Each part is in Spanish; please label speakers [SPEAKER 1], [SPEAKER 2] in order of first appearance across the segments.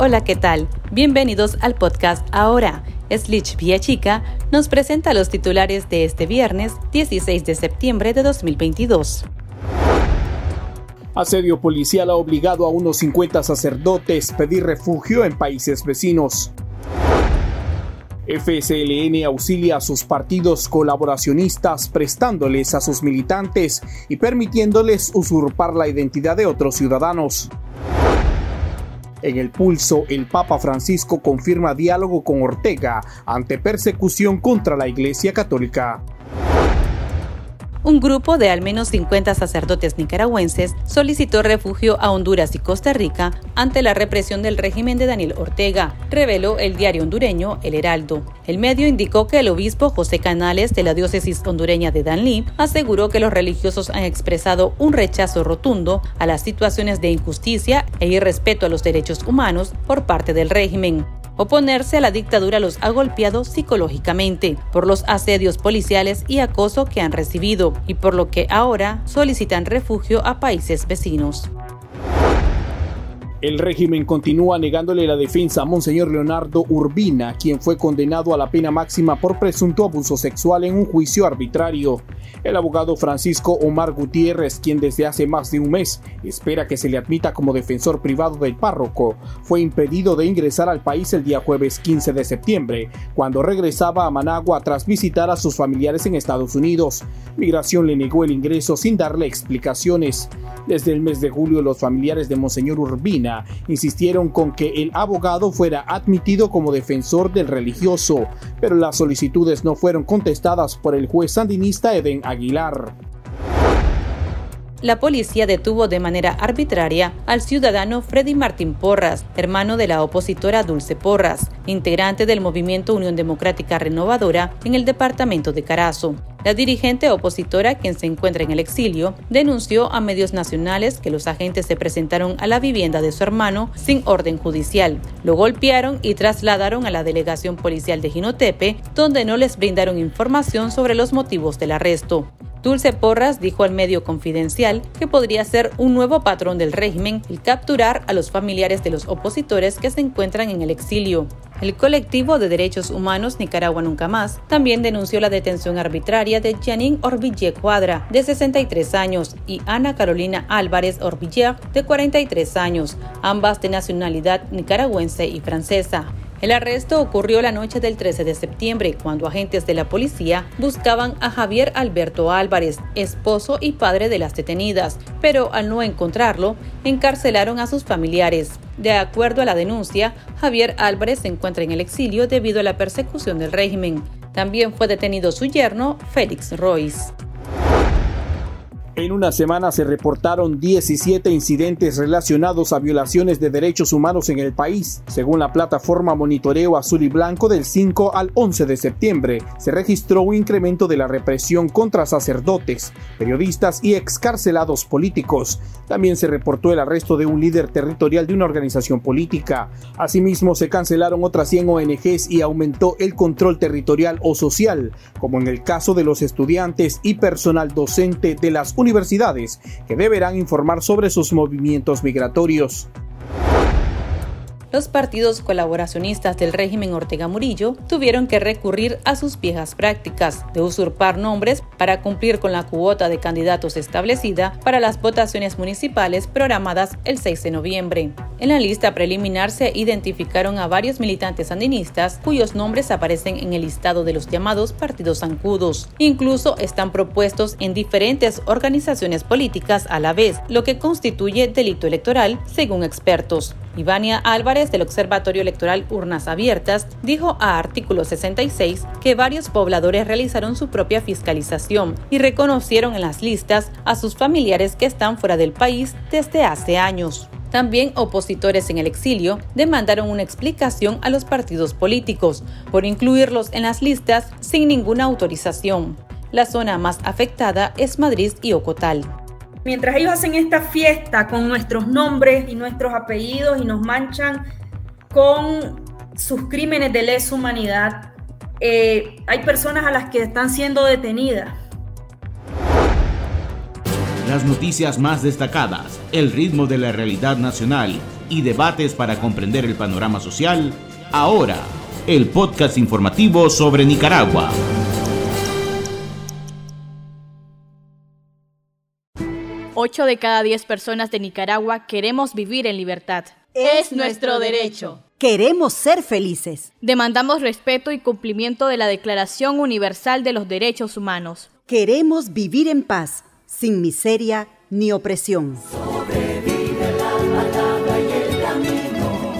[SPEAKER 1] Hola, ¿qué tal? Bienvenidos al podcast Ahora. Slich Chica nos presenta los titulares de este viernes 16 de septiembre de 2022.
[SPEAKER 2] Asedio policial ha obligado a unos 50 sacerdotes pedir refugio en países vecinos. FSLN auxilia a sus partidos colaboracionistas prestándoles a sus militantes y permitiéndoles usurpar la identidad de otros ciudadanos. En el pulso, el Papa Francisco confirma diálogo con Ortega ante persecución contra la Iglesia Católica
[SPEAKER 1] un grupo de al menos 50 sacerdotes nicaragüenses solicitó refugio a Honduras y Costa Rica ante la represión del régimen de Daniel Ortega, reveló el diario hondureño El Heraldo. El medio indicó que el obispo José Canales de la diócesis hondureña de Danlí aseguró que los religiosos han expresado un rechazo rotundo a las situaciones de injusticia e irrespeto a los derechos humanos por parte del régimen. Oponerse a la dictadura los ha golpeado psicológicamente por los asedios policiales y acoso que han recibido y por lo que ahora solicitan refugio a países vecinos.
[SPEAKER 2] El régimen continúa negándole la defensa a Monseñor Leonardo Urbina, quien fue condenado a la pena máxima por presunto abuso sexual en un juicio arbitrario. El abogado Francisco Omar Gutiérrez, quien desde hace más de un mes espera que se le admita como defensor privado del párroco, fue impedido de ingresar al país el día jueves 15 de septiembre, cuando regresaba a Managua tras visitar a sus familiares en Estados Unidos. Migración le negó el ingreso sin darle explicaciones. Desde el mes de julio, los familiares de Monseñor Urbina insistieron con que el abogado fuera admitido como defensor del religioso, pero las solicitudes no fueron contestadas por el juez sandinista Eden Aguilar.
[SPEAKER 1] La policía detuvo de manera arbitraria al ciudadano Freddy Martín Porras, hermano de la opositora Dulce Porras, integrante del movimiento Unión Democrática Renovadora en el departamento de Carazo. La dirigente opositora, quien se encuentra en el exilio, denunció a medios nacionales que los agentes se presentaron a la vivienda de su hermano sin orden judicial. Lo golpearon y trasladaron a la delegación policial de Ginotepe, donde no les brindaron información sobre los motivos del arresto. Dulce Porras dijo al medio confidencial que podría ser un nuevo patrón del régimen el capturar a los familiares de los opositores que se encuentran en el exilio. El colectivo de derechos humanos Nicaragua Nunca Más también denunció la detención arbitraria de Janine Orbiller Cuadra, de 63 años, y Ana Carolina Álvarez Orbiller, de 43 años, ambas de nacionalidad nicaragüense y francesa. El arresto ocurrió la noche del 13 de septiembre, cuando agentes de la policía buscaban a Javier Alberto Álvarez, esposo y padre de las detenidas, pero al no encontrarlo, encarcelaron a sus familiares. De acuerdo a la denuncia, Javier Álvarez se encuentra en el exilio debido a la persecución del régimen. También fue detenido su yerno, Félix Royce.
[SPEAKER 2] En una semana se reportaron 17 incidentes relacionados a violaciones de derechos humanos en el país. Según la plataforma Monitoreo Azul y Blanco del 5 al 11 de septiembre, se registró un incremento de la represión contra sacerdotes, periodistas y excarcelados políticos. También se reportó el arresto de un líder territorial de una organización política. Asimismo, se cancelaron otras 100 ONGs y aumentó el control territorial o social, como en el caso de los estudiantes y personal docente de las universidades universidades que deberán informar sobre sus movimientos migratorios.
[SPEAKER 1] Los partidos colaboracionistas del régimen Ortega Murillo tuvieron que recurrir a sus viejas prácticas de usurpar nombres para cumplir con la cuota de candidatos establecida para las votaciones municipales programadas el 6 de noviembre. En la lista preliminar se identificaron a varios militantes sandinistas cuyos nombres aparecen en el listado de los llamados partidos zancudos. Incluso están propuestos en diferentes organizaciones políticas a la vez, lo que constituye delito electoral, según expertos. Ivania Álvarez del Observatorio Electoral Urnas Abiertas dijo a Artículo 66 que varios pobladores realizaron su propia fiscalización y reconocieron en las listas a sus familiares que están fuera del país desde hace años. También opositores en el exilio demandaron una explicación a los partidos políticos por incluirlos en las listas sin ninguna autorización. La zona más afectada es Madrid y Ocotal
[SPEAKER 3] mientras ellos hacen esta fiesta con nuestros nombres y nuestros apellidos y nos manchan con sus crímenes de lesa humanidad, eh, hay personas a las que están siendo detenidas.
[SPEAKER 4] Las noticias más destacadas, el ritmo de la realidad nacional y debates para comprender el panorama social, ahora el podcast informativo sobre Nicaragua.
[SPEAKER 5] Ocho de cada diez personas de Nicaragua queremos vivir en libertad.
[SPEAKER 6] Es nuestro derecho. Queremos ser felices.
[SPEAKER 5] Demandamos respeto y cumplimiento de la Declaración Universal de los Derechos Humanos.
[SPEAKER 6] Queremos vivir en paz, sin miseria ni opresión.
[SPEAKER 7] Sobrevive la palabra y el camino,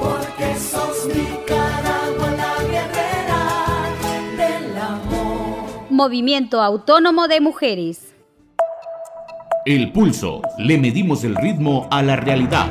[SPEAKER 7] porque sos Nicaragua la guerrera del amor.
[SPEAKER 8] Movimiento Autónomo de Mujeres.
[SPEAKER 4] El pulso. Le medimos el ritmo a la realidad.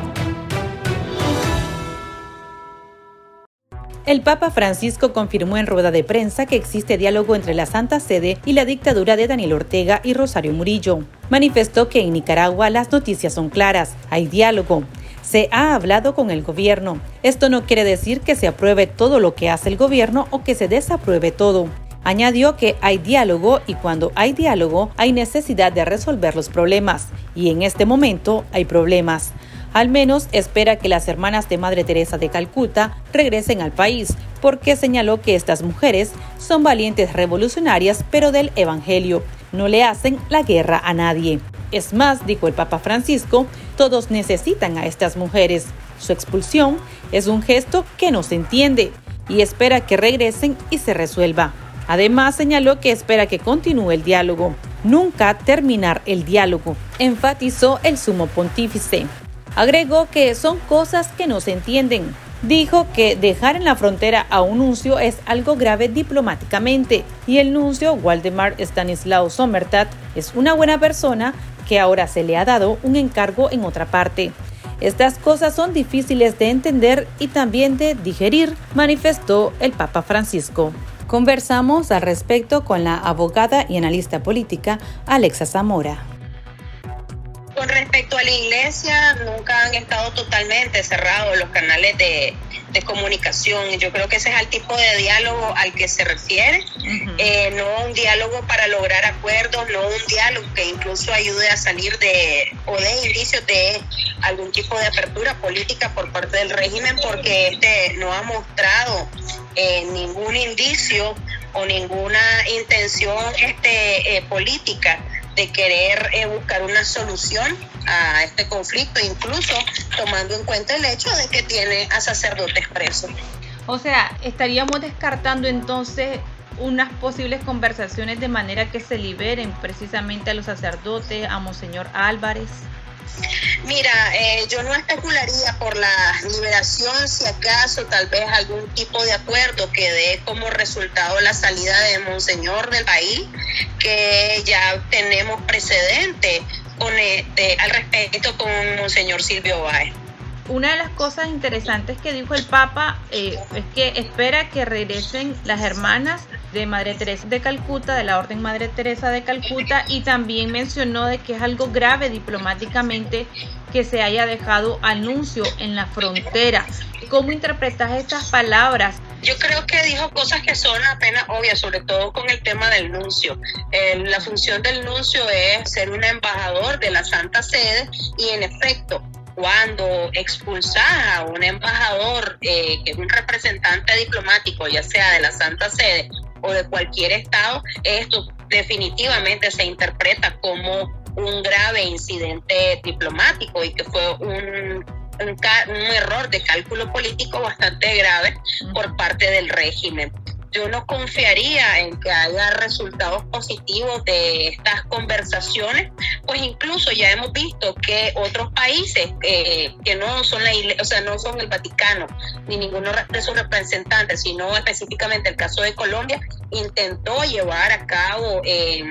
[SPEAKER 1] El Papa Francisco confirmó en rueda de prensa que existe diálogo entre la Santa Sede y la dictadura de Daniel Ortega y Rosario Murillo. Manifestó que en Nicaragua las noticias son claras, hay diálogo. Se ha hablado con el gobierno. Esto no quiere decir que se apruebe todo lo que hace el gobierno o que se desapruebe todo. Añadió que hay diálogo y cuando hay diálogo hay necesidad de resolver los problemas. Y en este momento hay problemas. Al menos espera que las hermanas de Madre Teresa de Calcuta regresen al país, porque señaló que estas mujeres son valientes revolucionarias, pero del Evangelio. No le hacen la guerra a nadie. Es más, dijo el Papa Francisco, todos necesitan a estas mujeres. Su expulsión es un gesto que no se entiende y espera que regresen y se resuelva. Además, señaló que espera que continúe el diálogo. Nunca terminar el diálogo, enfatizó el sumo pontífice. Agregó que son cosas que no se entienden. Dijo que dejar en la frontera a un nuncio es algo grave diplomáticamente y el nuncio Waldemar Stanislao Sommertat es una buena persona que ahora se le ha dado un encargo en otra parte. Estas cosas son difíciles de entender y también de digerir, manifestó el Papa Francisco. Conversamos al respecto con la abogada y analista política Alexa Zamora.
[SPEAKER 9] Respecto a la iglesia, nunca han estado totalmente cerrados los canales de, de comunicación. Yo creo que ese es el tipo de diálogo al que se refiere, eh, no un diálogo para lograr acuerdos, no un diálogo que incluso ayude a salir de o de indicios de algún tipo de apertura política por parte del régimen, porque este no ha mostrado eh, ningún indicio o ninguna intención este, eh, política de querer eh, buscar una solución a este conflicto, incluso tomando en cuenta el hecho de que tiene a sacerdotes presos.
[SPEAKER 5] O sea, estaríamos descartando entonces unas posibles conversaciones de manera que se liberen precisamente a los sacerdotes, a Monseñor Álvarez.
[SPEAKER 9] Mira, eh, yo no especularía por la liberación, si acaso tal vez algún tipo de acuerdo que dé como resultado la salida de Monseñor del país, que ya tenemos precedente este, al respecto con Monseñor Silvio Báez.
[SPEAKER 5] Una de las cosas interesantes que dijo el Papa eh, es que espera que regresen las hermanas de Madre Teresa de Calcuta, de la Orden Madre Teresa de Calcuta, y también mencionó de que es algo grave diplomáticamente que se haya dejado anuncio en la frontera. ¿Cómo interpretas estas palabras?
[SPEAKER 9] Yo creo que dijo cosas que son apenas obvias, sobre todo con el tema del nuncio. Eh, la función del nuncio es ser un embajador de la Santa Sede y en efecto, cuando expulsas a un embajador eh, que es un representante diplomático, ya sea de la Santa Sede o de cualquier estado, esto definitivamente se interpreta como un grave incidente diplomático y que fue un, un, error de cálculo político bastante grave por parte del régimen. Yo no confiaría en que haya resultados positivos de estas conversaciones, pues incluso ya hemos visto que otros países eh, que no son la o sea, no son el Vaticano ni ninguno de sus representantes, sino específicamente el caso de Colombia, intentó llevar a cabo eh,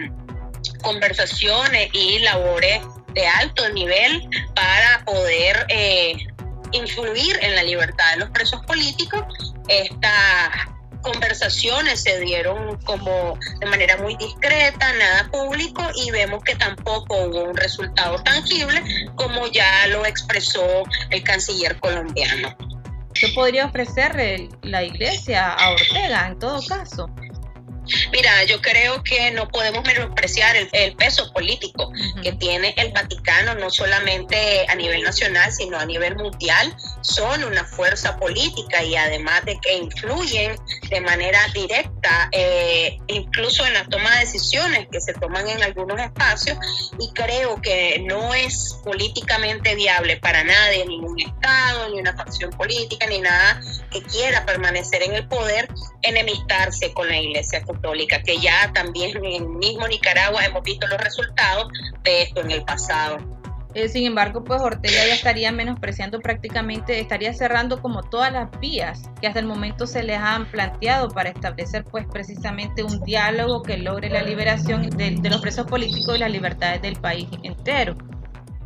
[SPEAKER 9] conversaciones y labores de alto nivel para poder eh, influir en la libertad de los presos políticos. Esta conversaciones se dieron como de manera muy discreta, nada público y vemos que tampoco hubo un resultado tangible como ya lo expresó el canciller colombiano.
[SPEAKER 5] ¿Qué podría ofrecer la iglesia a Ortega en todo caso?
[SPEAKER 9] Mira, yo creo que no podemos menospreciar el, el peso político que tiene el Vaticano, no solamente a nivel nacional, sino a nivel mundial. Son una fuerza política y además de que influyen de manera directa, eh, incluso en la toma de decisiones que se toman en algunos espacios. Y creo que no es políticamente viable para nadie, ningún Estado, ni una facción política, ni nada que quiera permanecer en el poder, enemistarse con la Iglesia Católica, que ya también en mismo Nicaragua hemos visto los resultados de esto en el pasado.
[SPEAKER 5] Eh, sin embargo, pues Ortega ya estaría menospreciando prácticamente, estaría cerrando como todas las vías que hasta el momento se les han planteado para establecer pues precisamente un diálogo que logre la liberación de, de los presos políticos y las libertades del país entero.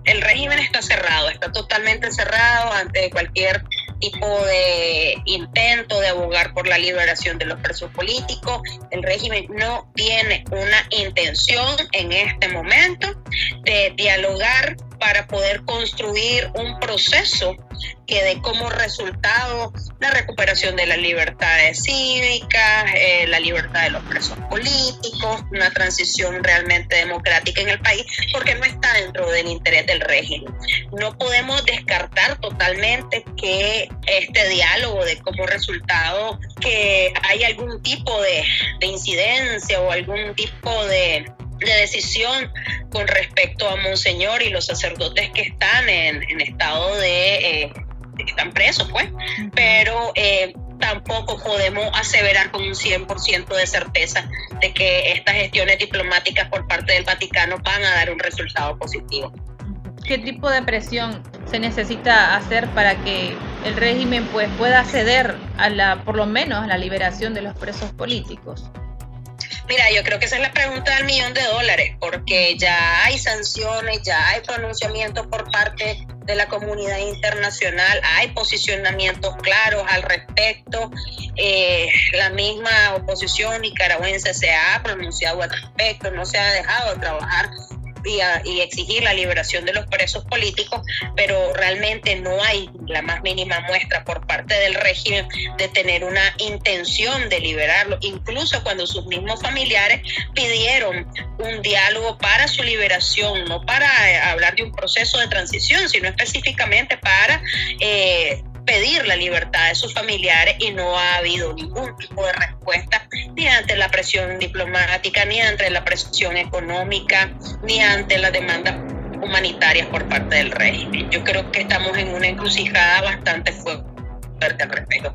[SPEAKER 9] El régimen está cerrado, está totalmente cerrado ante cualquier tipo de intento de abogar por la liberación de los presos políticos. El régimen no tiene una intención en este momento de dialogar para poder construir un proceso que dé como resultado la recuperación de las libertades cívicas, eh, la libertad de los presos políticos, una transición realmente democrática en el país, porque no está dentro del interés del régimen. No podemos descartar totalmente que este diálogo dé como resultado que hay algún tipo de, de incidencia o algún tipo de de decisión con respecto a Monseñor y los sacerdotes que están en, en estado de, eh, que están presos, pues, pero eh, tampoco podemos aseverar con un 100% de certeza de que estas gestiones diplomáticas por parte del Vaticano van a dar un resultado positivo.
[SPEAKER 5] ¿Qué tipo de presión se necesita hacer para que el régimen pues pueda ceder a la, por lo menos a la liberación de los presos políticos?
[SPEAKER 9] Mira, yo creo que esa es la pregunta del millón de dólares, porque ya hay sanciones, ya hay pronunciamientos por parte de la comunidad internacional, hay posicionamientos claros al respecto. Eh, la misma oposición nicaragüense se ha pronunciado al respecto, no se ha dejado de trabajar y, exigir la liberación de los presos políticos, pero realmente no hay la más mínima muestra por parte del régimen de tener una intención de liberarlo, incluso cuando sus mismos familiares pidieron un diálogo para su liberación, no para eh, hablar de un proceso de transición, sino específicamente para... Eh, pedir la libertad de sus familiares y no ha habido ningún tipo de respuesta ni ante la presión diplomática, ni ante la presión económica, ni ante las demandas humanitarias por parte del régimen. Yo creo que estamos en una encrucijada bastante fuerte al respecto.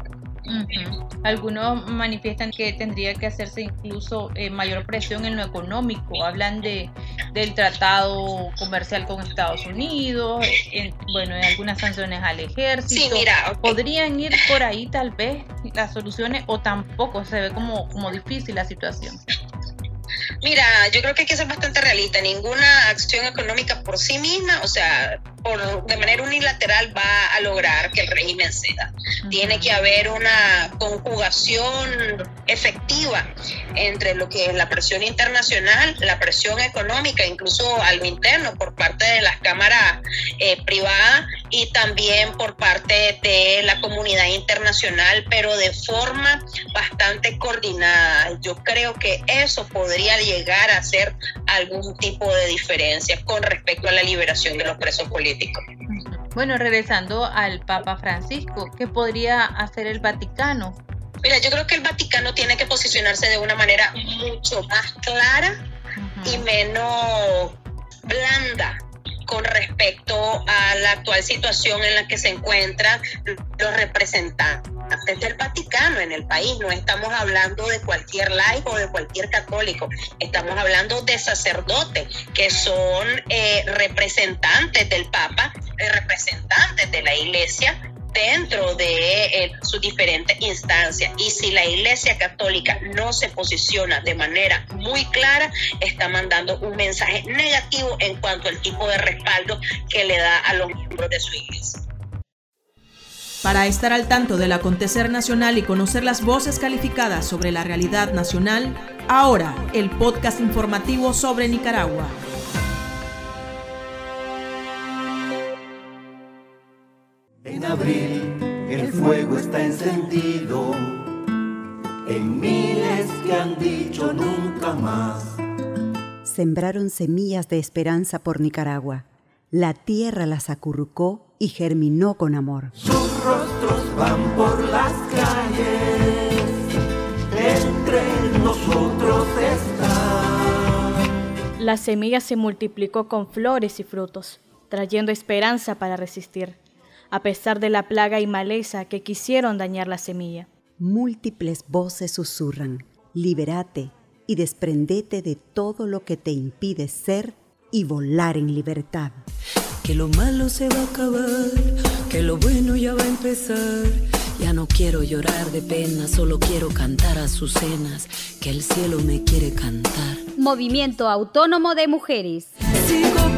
[SPEAKER 5] Algunos manifiestan que tendría que hacerse incluso eh, mayor presión en lo económico. Hablan de del tratado comercial con Estados Unidos, en, bueno, en algunas sanciones al ejército. ¿Podrían ir por ahí tal vez las soluciones o tampoco se ve como, como difícil la situación?
[SPEAKER 9] Mira, yo creo que hay que ser bastante realista. Ninguna acción económica por sí misma, o sea, por, de manera unilateral va a lograr que el régimen ceda. Tiene que haber una conjugación efectiva entre lo que es la presión internacional, la presión económica, incluso a lo interno por parte de las cámaras eh, privadas y también por parte de la comunidad internacional, pero de forma bastante coordinada. Yo creo que eso podría llegar a ser algún tipo de diferencia con respecto a la liberación de los presos políticos.
[SPEAKER 5] Bueno, regresando al Papa Francisco, ¿qué podría hacer el Vaticano?
[SPEAKER 9] Mira, yo creo que el Vaticano tiene que posicionarse de una manera mucho más clara y menos a la actual situación en la que se encuentran los representantes del Vaticano en el país. No estamos hablando de cualquier laico o de cualquier católico, estamos hablando de sacerdotes que son eh, representantes del Papa, eh, representantes de la Iglesia dentro de eh, sus diferentes instancias. Y si la Iglesia Católica no se posiciona de manera muy clara, está mandando un mensaje negativo en cuanto al tipo de respaldo que le da a los miembros de su iglesia.
[SPEAKER 10] Para estar al tanto del acontecer nacional y conocer las voces calificadas sobre la realidad nacional, ahora el podcast informativo sobre Nicaragua.
[SPEAKER 7] Fuego está encendido en miles que han dicho nunca más.
[SPEAKER 6] Sembraron semillas de esperanza por Nicaragua. La tierra las acurrucó y germinó con amor.
[SPEAKER 7] Sus rostros van por las calles, entre nosotros están.
[SPEAKER 11] La semilla se multiplicó con flores y frutos, trayendo esperanza para resistir, a pesar de la plaga y maleza que quisieron dañar la semilla.
[SPEAKER 6] Múltiples voces susurran, liberate y desprendete de todo lo que te impide ser y volar en libertad.
[SPEAKER 12] Que lo malo se va a acabar, que lo bueno ya va a empezar. Ya no quiero llorar de pena, solo quiero cantar a sus cenas, que el cielo me quiere cantar.
[SPEAKER 8] Movimiento Autónomo de Mujeres.
[SPEAKER 12] Sigo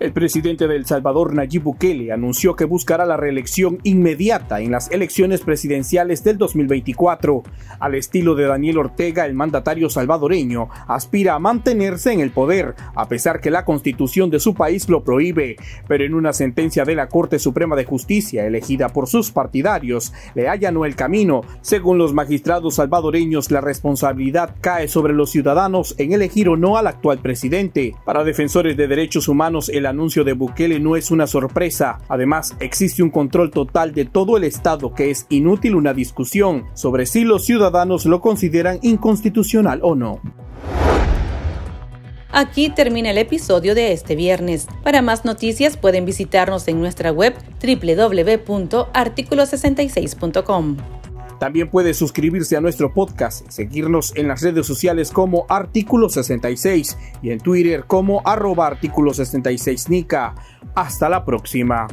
[SPEAKER 2] El presidente de El Salvador, Nayib Bukele, anunció que buscará la reelección inmediata en las elecciones presidenciales del 2024. Al estilo de Daniel Ortega, el mandatario salvadoreño aspira a mantenerse en el poder, a pesar que la constitución de su país lo prohíbe. Pero en una sentencia de la Corte Suprema de Justicia, elegida por sus partidarios, le allanó el camino. Según los magistrados salvadoreños, la responsabilidad cae sobre los ciudadanos en elegir o no al actual presidente. Para defensores de derechos humanos, el anuncio de Bukele no es una sorpresa. Además, existe un control total de todo el Estado que es inútil una discusión sobre si los ciudadanos lo consideran inconstitucional o no.
[SPEAKER 1] Aquí termina el episodio de este viernes. Para más noticias pueden visitarnos en nuestra web www.articulo66.com.
[SPEAKER 2] También puede suscribirse a nuestro podcast seguirnos en las redes sociales como Artículo 66 y en Twitter como arroba Artículo 66 Nica. Hasta la próxima.